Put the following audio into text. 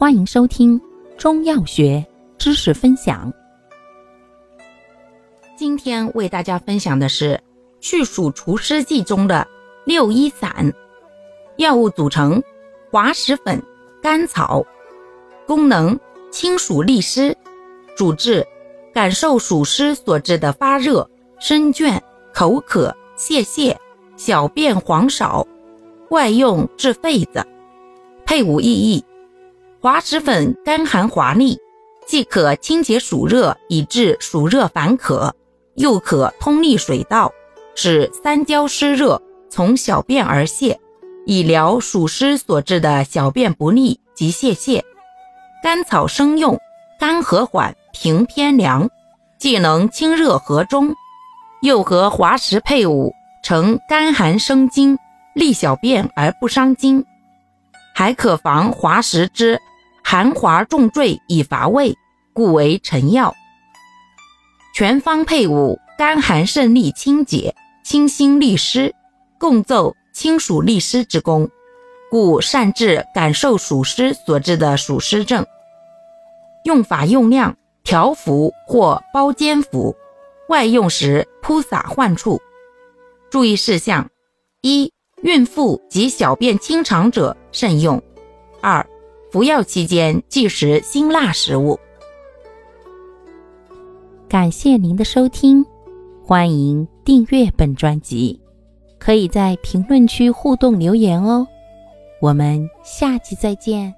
欢迎收听中药学知识分享。今天为大家分享的是去暑除湿剂中的六一散。药物组成：滑石粉、甘草。功能：清暑利湿。主治：感受暑湿所致的发热、身倦、口渴、泄泻、小便黄少。外用治痱子。配伍意义。滑石粉甘寒滑利，既可清洁暑热以治暑热烦渴，又可通利水道，使三焦湿热从小便而泄，以疗暑湿所致的小便不利及泄泻。甘草生用，甘和缓，平偏凉，既能清热和中，又和滑石配伍，成甘寒生津，利小便而不伤津，还可防滑石之。寒滑重坠以乏味，故为臣药。全方配伍，甘寒肾利清洁，清心利湿，共奏清暑利湿之功，故善治感受暑湿所致的暑湿症。用法用量：调服或包煎服，外用时铺洒患处。注意事项：一、孕妇及小便清长者慎用；二、服药期间忌食辛辣食物。感谢您的收听，欢迎订阅本专辑，可以在评论区互动留言哦。我们下期再见。